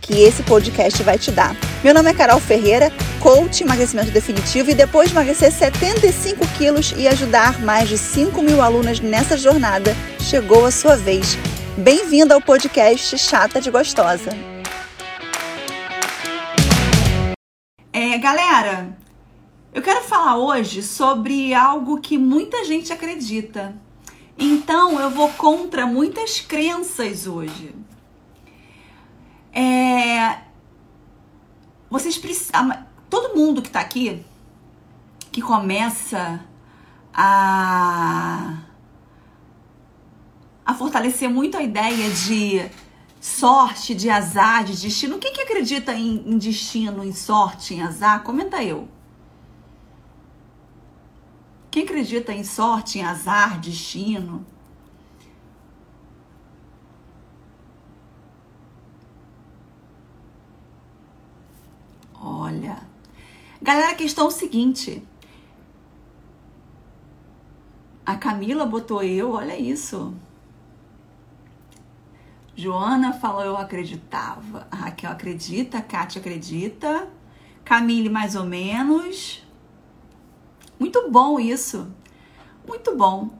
que esse podcast vai te dar. Meu nome é Carol Ferreira, coach emagrecimento definitivo e depois de emagrecer 75 quilos e ajudar mais de 5 mil alunas nessa jornada, chegou a sua vez. Bem-vinda ao podcast Chata de Gostosa. É, galera, eu quero falar hoje sobre algo que muita gente acredita. Então eu vou contra muitas crenças hoje. É, vocês precisam. Todo mundo que tá aqui, que começa a, a fortalecer muito a ideia de sorte, de azar, de destino. Quem que acredita em, em destino, em sorte, em azar? Comenta eu. Quem acredita em sorte, em azar, destino? Olha. Galera, a questão é o seguinte. A Camila botou eu, olha isso. Joana falou eu acreditava. A Raquel acredita, a Kátia acredita. Camille mais ou menos. Muito bom isso. Muito bom.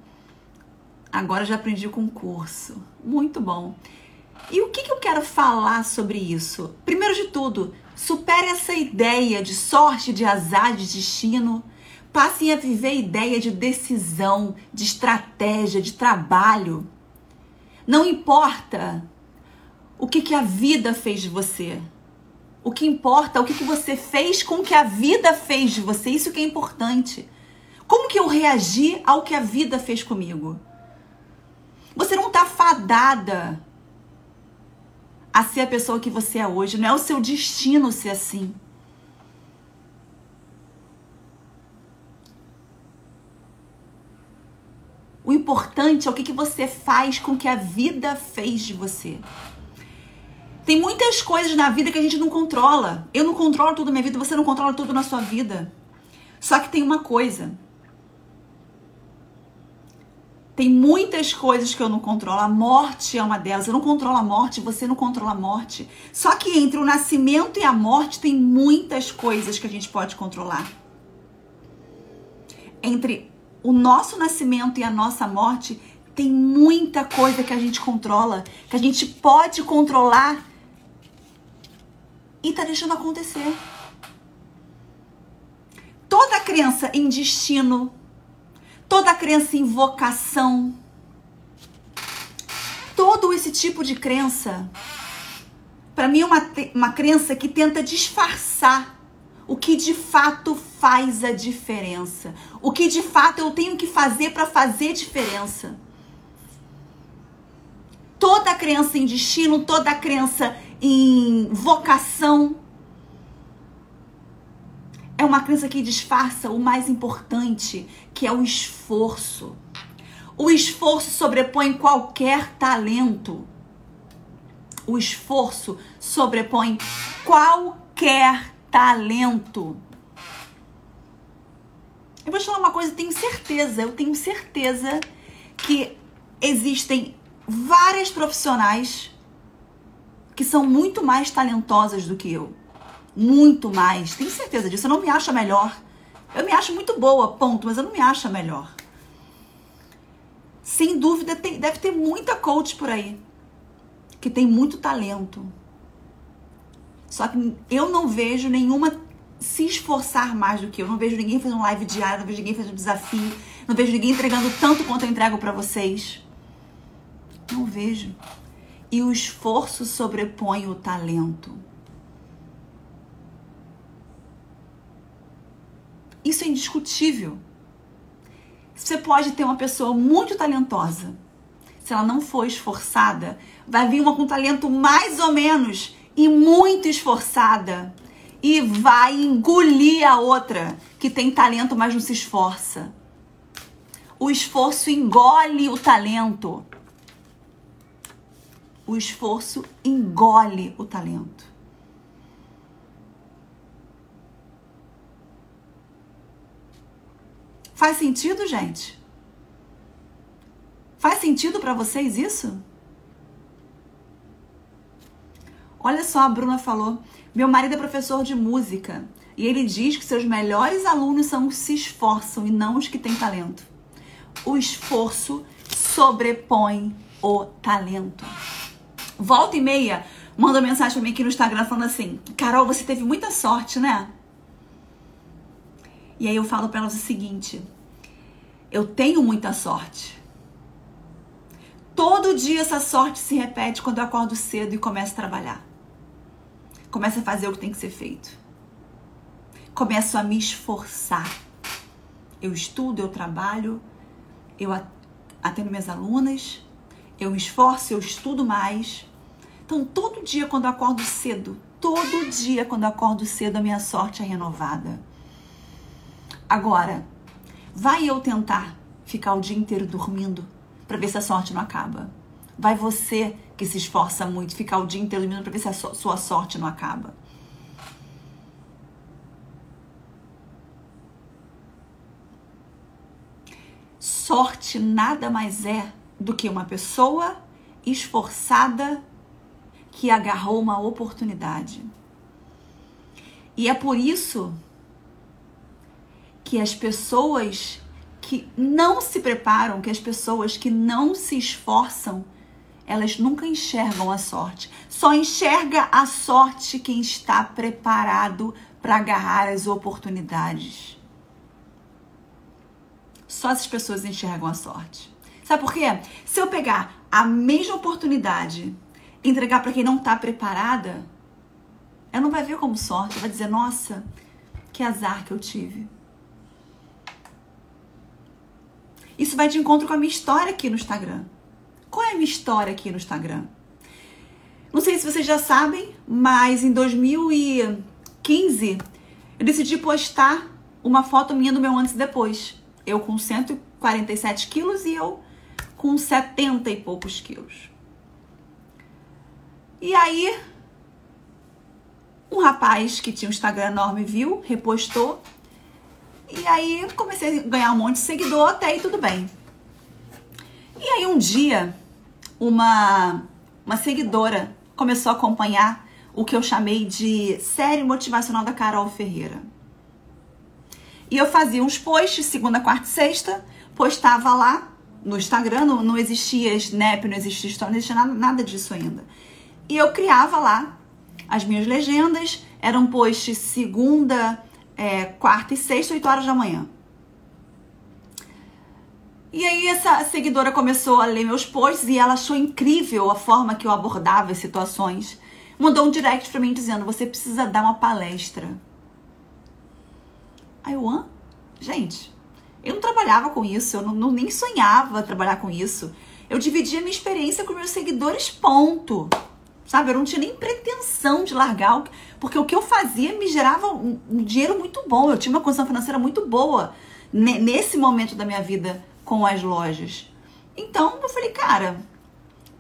Agora já aprendi com o curso. Muito bom. E o que, que eu quero falar sobre isso? Primeiro de tudo, Supere essa ideia de sorte, de azar, de destino. Passem a viver a ideia de decisão, de estratégia, de trabalho. Não importa o que, que a vida fez de você. O que importa é o que, que você fez com o que a vida fez de você. Isso que é importante. Como que eu reagi ao que a vida fez comigo? Você não está fadada a ser a pessoa que você é hoje. Não é o seu destino ser assim. O importante é o que, que você faz com o que a vida fez de você. Tem muitas coisas na vida que a gente não controla. Eu não controlo tudo na minha vida, você não controla tudo na sua vida. Só que tem uma coisa. Tem muitas coisas que eu não controlo. A morte é uma delas. Eu não controlo a morte, você não controla a morte. Só que entre o nascimento e a morte tem muitas coisas que a gente pode controlar. Entre o nosso nascimento e a nossa morte tem muita coisa que a gente controla, que a gente pode controlar e tá deixando acontecer. Toda crença em destino, toda crença em vocação, todo esse tipo de crença, para mim é uma, uma crença que tenta disfarçar o que de fato faz a diferença, o que de fato eu tenho que fazer para fazer diferença. Toda crença em destino, toda crença em vocação, é uma crença que disfarça o mais importante, que é o esforço. O esforço sobrepõe qualquer talento. O esforço sobrepõe qualquer talento. Eu vou te falar uma coisa, eu tenho certeza, eu tenho certeza que existem várias profissionais que são muito mais talentosas do que eu muito mais. Tenho certeza disso. Eu não me acho a melhor. Eu me acho muito boa, ponto, mas eu não me acho a melhor. Sem dúvida, tem, deve ter muita coach por aí que tem muito talento. Só que eu não vejo nenhuma se esforçar mais do que eu. Não vejo ninguém fazendo live diária, não vejo ninguém fazendo desafio, não vejo ninguém entregando tanto quanto eu entrego para vocês. Não vejo. E o esforço sobrepõe o talento. Isso é indiscutível. Você pode ter uma pessoa muito talentosa. Se ela não for esforçada, vai vir uma com talento mais ou menos e muito esforçada e vai engolir a outra que tem talento, mas não se esforça. O esforço engole o talento. O esforço engole o talento. Faz sentido, gente? Faz sentido para vocês isso? Olha só, a Bruna falou: meu marido é professor de música e ele diz que seus melhores alunos são os que se esforçam e não os que têm talento. O esforço sobrepõe o talento. Volta e meia, manda mensagem pra mim aqui no Instagram falando assim: Carol, você teve muita sorte, né? E aí eu falo para elas o seguinte: eu tenho muita sorte. Todo dia essa sorte se repete quando eu acordo cedo e começo a trabalhar. Começo a fazer o que tem que ser feito. Começo a me esforçar. Eu estudo, eu trabalho, eu atendo minhas alunas, eu esforço, eu estudo mais. Então, todo dia quando eu acordo cedo, todo dia quando eu acordo cedo, a minha sorte é renovada. Agora, vai eu tentar ficar o dia inteiro dormindo para ver se a sorte não acaba. Vai você que se esforça muito ficar o dia inteiro dormindo para ver se a sua sorte não acaba. Sorte nada mais é do que uma pessoa esforçada que agarrou uma oportunidade. E é por isso que as pessoas que não se preparam, que as pessoas que não se esforçam, elas nunca enxergam a sorte. Só enxerga a sorte quem está preparado para agarrar as oportunidades. Só essas pessoas enxergam a sorte. Sabe por quê? Se eu pegar a mesma oportunidade e entregar para quem não está preparada, ela não vai ver como sorte, vai dizer: nossa, que azar que eu tive. Isso vai de encontro com a minha história aqui no Instagram. Qual é a minha história aqui no Instagram? Não sei se vocês já sabem, mas em 2015 eu decidi postar uma foto minha do meu antes e depois. Eu com 147 quilos e eu com 70 e poucos quilos. E aí, um rapaz que tinha um Instagram enorme viu, repostou e aí comecei a ganhar um monte de seguidor, até aí tudo bem. E aí um dia, uma, uma seguidora começou a acompanhar o que eu chamei de série motivacional da Carol Ferreira. E eu fazia uns posts, segunda, quarta e sexta, postava lá no Instagram, não, não existia Snap, não existia Story, não existia nada, nada disso ainda. E eu criava lá as minhas legendas, eram posts segunda, é, quarta e sexta, 8 horas da manhã. E aí essa seguidora começou a ler meus posts e ela achou incrível a forma que eu abordava as situações. Mandou um direct para mim dizendo: "Você precisa dar uma palestra". Aí eu, hã? Gente, eu não trabalhava com isso, eu não, não, nem sonhava trabalhar com isso. Eu dividia minha experiência com meus seguidores, ponto. Sabe, eu não tinha nem pretensão de largar, porque o que eu fazia me gerava um, um dinheiro muito bom. Eu tinha uma condição financeira muito boa nesse momento da minha vida com as lojas. Então eu falei, cara,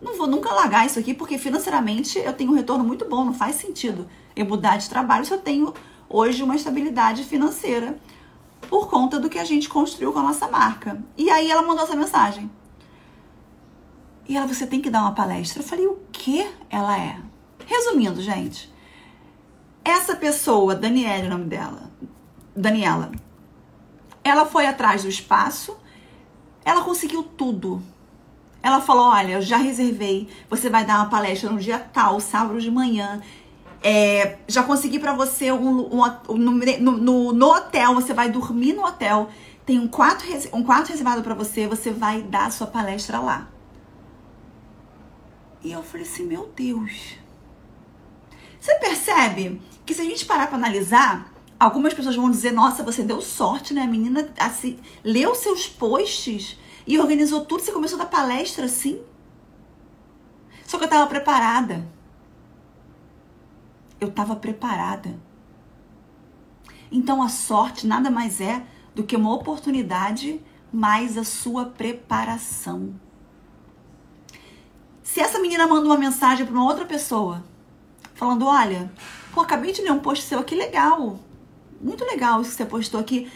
não vou nunca largar isso aqui, porque financeiramente eu tenho um retorno muito bom, não faz sentido eu mudar de trabalho se eu tenho hoje uma estabilidade financeira por conta do que a gente construiu com a nossa marca. E aí ela mandou essa mensagem. E ela, você tem que dar uma palestra. Eu falei, o que ela é? Resumindo, gente, essa pessoa, Daniela, o nome dela, Daniela, ela foi atrás do espaço, ela conseguiu tudo. Ela falou: Olha, eu já reservei, você vai dar uma palestra no dia tal, sábado de manhã. É, já consegui para você um, um, um no, no, no, hotel, você vai dormir no hotel. Tem um quarto, um quarto reservado para você, você vai dar a sua palestra lá. E eu falei assim, meu Deus. Você percebe que se a gente parar para analisar, algumas pessoas vão dizer, nossa, você deu sorte, né? A menina assim, leu seus posts e organizou tudo, você começou a dar palestra assim. Só que eu tava preparada. Eu tava preparada. Então a sorte nada mais é do que uma oportunidade mais a sua preparação. Se essa menina manda uma mensagem para uma outra pessoa, falando: Olha, pô, acabei de ler um post seu aqui legal, muito legal isso que você postou aqui.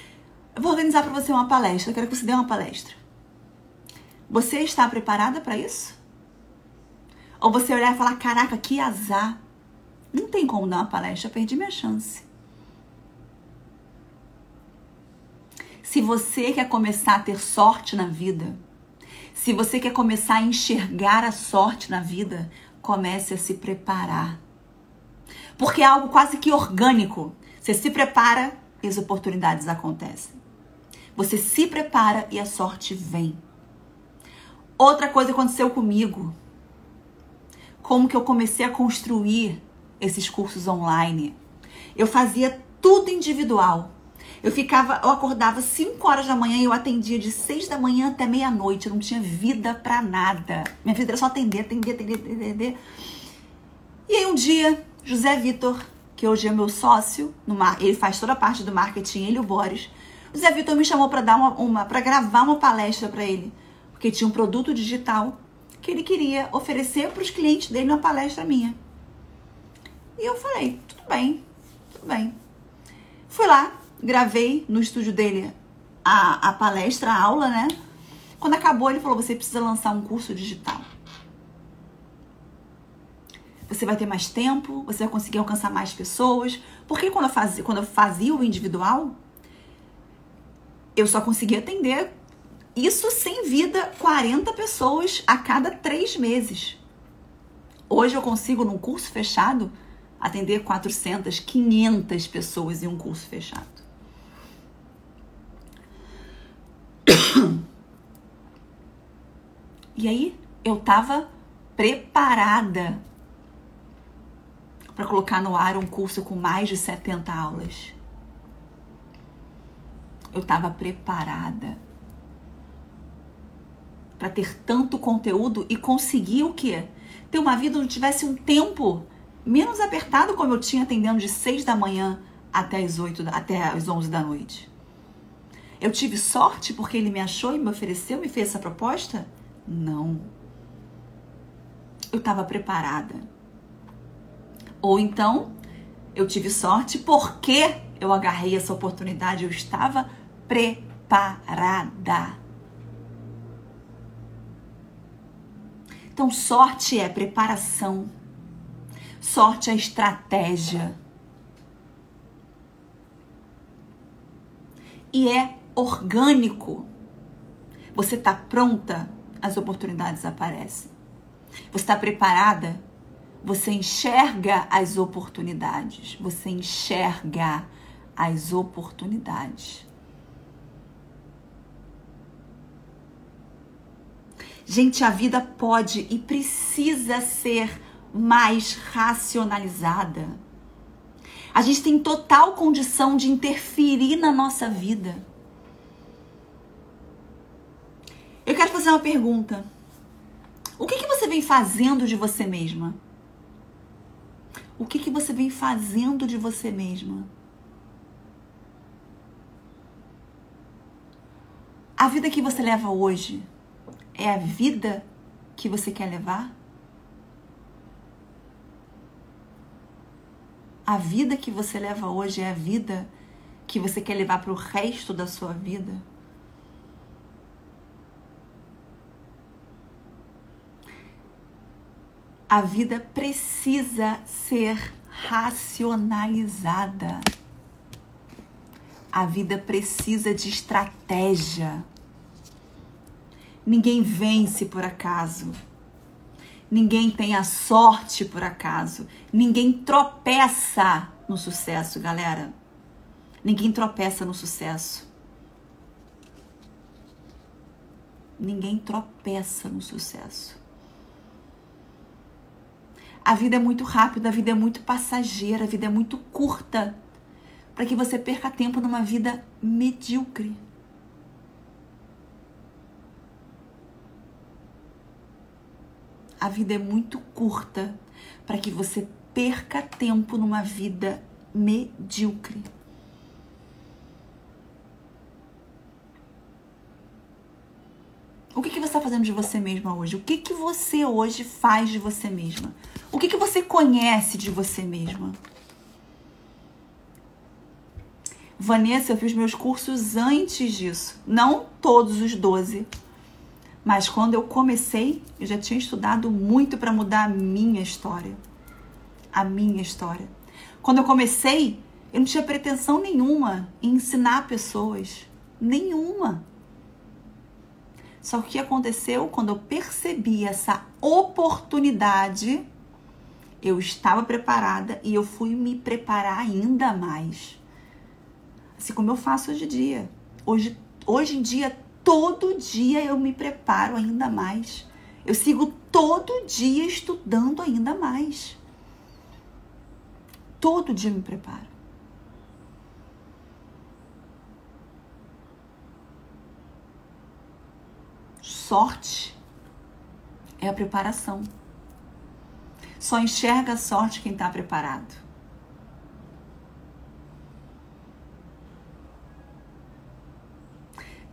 Eu vou organizar para você uma palestra, eu quero que você dê uma palestra. Você está preparada para isso? Ou você olhar e falar: Caraca, que azar. Não tem como dar uma palestra, perdi minha chance. Se você quer começar a ter sorte na vida, se você quer começar a enxergar a sorte na vida, comece a se preparar. Porque é algo quase que orgânico. Você se prepara e as oportunidades acontecem. Você se prepara e a sorte vem. Outra coisa aconteceu comigo. Como que eu comecei a construir esses cursos online? Eu fazia tudo individual. Eu ficava, eu acordava 5 horas da manhã e eu atendia de 6 da manhã até meia-noite. Eu não tinha vida para nada. Minha vida era só atender, atender, atender, atender. E aí um dia, José Vitor, que hoje é meu sócio, no mar, ele faz toda a parte do marketing, ele e o Boris. O José Vitor me chamou para dar uma, uma para gravar uma palestra para ele, porque tinha um produto digital que ele queria oferecer para os clientes dele uma palestra minha. E eu falei, tudo bem, tudo bem. Fui lá, gravei no estúdio dele a, a palestra, a aula, né? Quando acabou, ele falou: você precisa lançar um curso digital. Você vai ter mais tempo, você vai conseguir alcançar mais pessoas. Porque quando eu fazia, quando eu fazia o individual, eu só conseguia atender isso sem vida 40 pessoas a cada três meses. Hoje eu consigo, num curso fechado, atender 400, 500 pessoas em um curso fechado. E aí eu tava preparada para colocar no ar um curso com mais de 70 aulas. Eu estava preparada para ter tanto conteúdo e conseguir o quê? Ter uma vida onde tivesse um tempo menos apertado como eu tinha atendendo de 6 da manhã até as 8, até as 11 da noite. Eu tive sorte porque ele me achou e me ofereceu, me fez essa proposta? Não. Eu estava preparada. Ou então, eu tive sorte porque eu agarrei essa oportunidade, eu estava preparada. Então, sorte é preparação. Sorte é estratégia. E é orgânico. Você está pronta, as oportunidades aparecem. Você está preparada? Você enxerga as oportunidades. Você enxerga as oportunidades. Gente, a vida pode e precisa ser mais racionalizada. A gente tem total condição de interferir na nossa vida. Eu quero fazer uma pergunta. O que, que você vem fazendo de você mesma? O que, que você vem fazendo de você mesma? A vida que você leva hoje é a vida que você quer levar? A vida que você leva hoje é a vida que você quer levar para o resto da sua vida? A vida precisa ser racionalizada. A vida precisa de estratégia. Ninguém vence por acaso. Ninguém tem a sorte por acaso. Ninguém tropeça no sucesso, galera. Ninguém tropeça no sucesso. Ninguém tropeça no sucesso. A vida é muito rápida, a vida é muito passageira, a vida é muito curta para que você perca tempo numa vida medíocre. A vida é muito curta para que você perca tempo numa vida medíocre. O que, que você está fazendo de você mesma hoje? O que, que você hoje faz de você mesma? O que, que você conhece de você mesma? Vanessa, eu fiz meus cursos antes disso. Não todos os 12. Mas quando eu comecei, eu já tinha estudado muito para mudar a minha história. A minha história. Quando eu comecei, eu não tinha pretensão nenhuma em ensinar pessoas. Nenhuma. Só que o que aconteceu quando eu percebi essa oportunidade, eu estava preparada e eu fui me preparar ainda mais. Assim como eu faço hoje em dia. Hoje, hoje em dia, todo dia eu me preparo ainda mais. Eu sigo todo dia estudando ainda mais. Todo dia eu me preparo. sorte é a preparação. Só enxerga a sorte quem está preparado.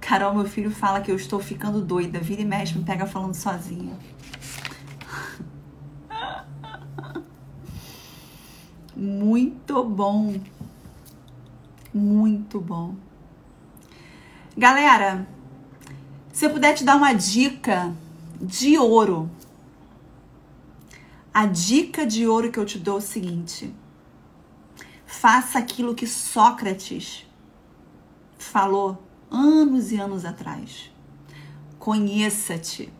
Carol, meu filho fala que eu estou ficando doida. Vira e mexe, me pega falando sozinha. Muito bom. Muito bom. Galera, se eu puder te dar uma dica de ouro, a dica de ouro que eu te dou é o seguinte: faça aquilo que Sócrates falou anos e anos atrás. Conheça-te.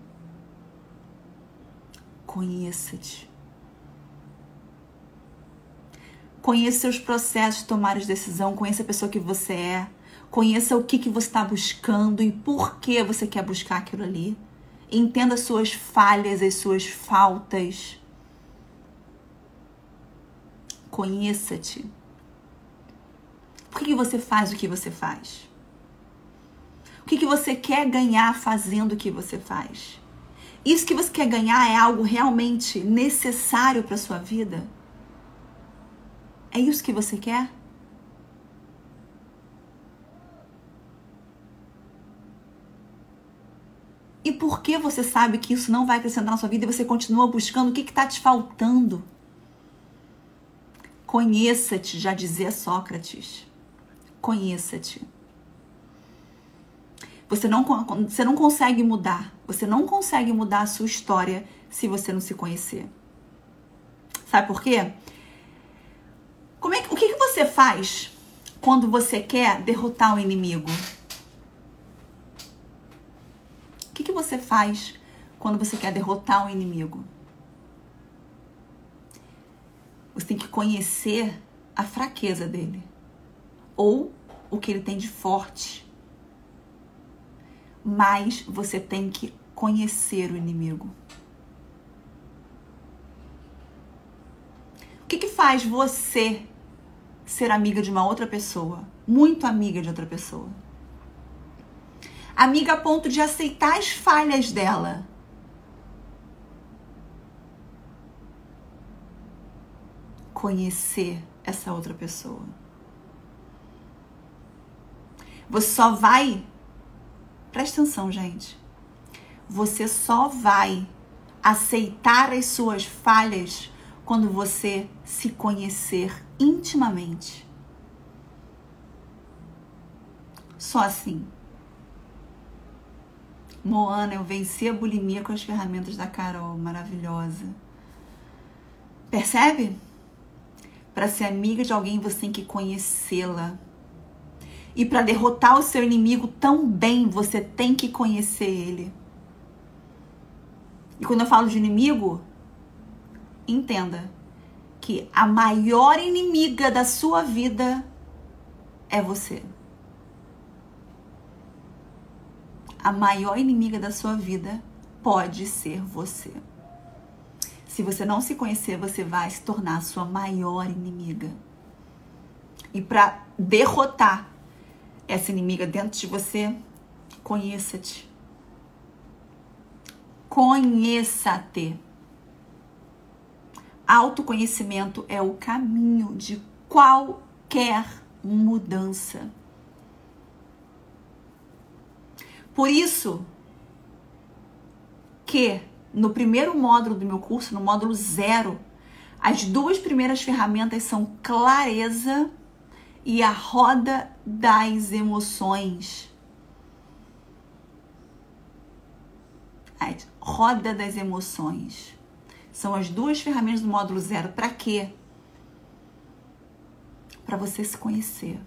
Conheça-te. Conheça seus processos de tomar de decisão, conheça a pessoa que você é Conheça o que, que você está buscando e por que você quer buscar aquilo ali. Entenda as suas falhas, as suas faltas. Conheça-te. Por que, você faz o que você faz? O que, que você quer ganhar fazendo o que você faz? Isso que você quer ganhar é algo realmente necessário para sua vida? É isso que você quer? E por que você sabe que isso não vai acrescentar na sua vida e você continua buscando o que está te faltando? Conheça-te, já dizia Sócrates. Conheça-te. Você não, você não consegue mudar. Você não consegue mudar a sua história se você não se conhecer. Sabe por quê? Como é, o que, que você faz quando você quer derrotar o inimigo? que, que você faz quando você quer derrotar um inimigo? Você tem que conhecer a fraqueza dele ou o que ele tem de forte. Mas você tem que conhecer o inimigo. O que, que faz você ser amiga de uma outra pessoa? Muito amiga de outra pessoa amiga a ponto de aceitar as falhas dela. Conhecer essa outra pessoa. Você só vai. Presta atenção, gente. Você só vai aceitar as suas falhas quando você se conhecer intimamente. Só assim. Moana, eu venci a bulimia com as ferramentas da Carol, maravilhosa. Percebe? Para ser amiga de alguém, você tem que conhecê-la. E para derrotar o seu inimigo também, você tem que conhecer ele. E quando eu falo de inimigo, entenda que a maior inimiga da sua vida é você. a maior inimiga da sua vida pode ser você. Se você não se conhecer, você vai se tornar a sua maior inimiga. E para derrotar essa inimiga dentro de você, conheça-te. Conheça-te. Autoconhecimento é o caminho de qualquer mudança. Por isso que no primeiro módulo do meu curso, no módulo zero, as duas primeiras ferramentas são clareza e a roda das emoções. A roda das emoções. São as duas ferramentas do módulo zero. Para quê? Para você se conhecer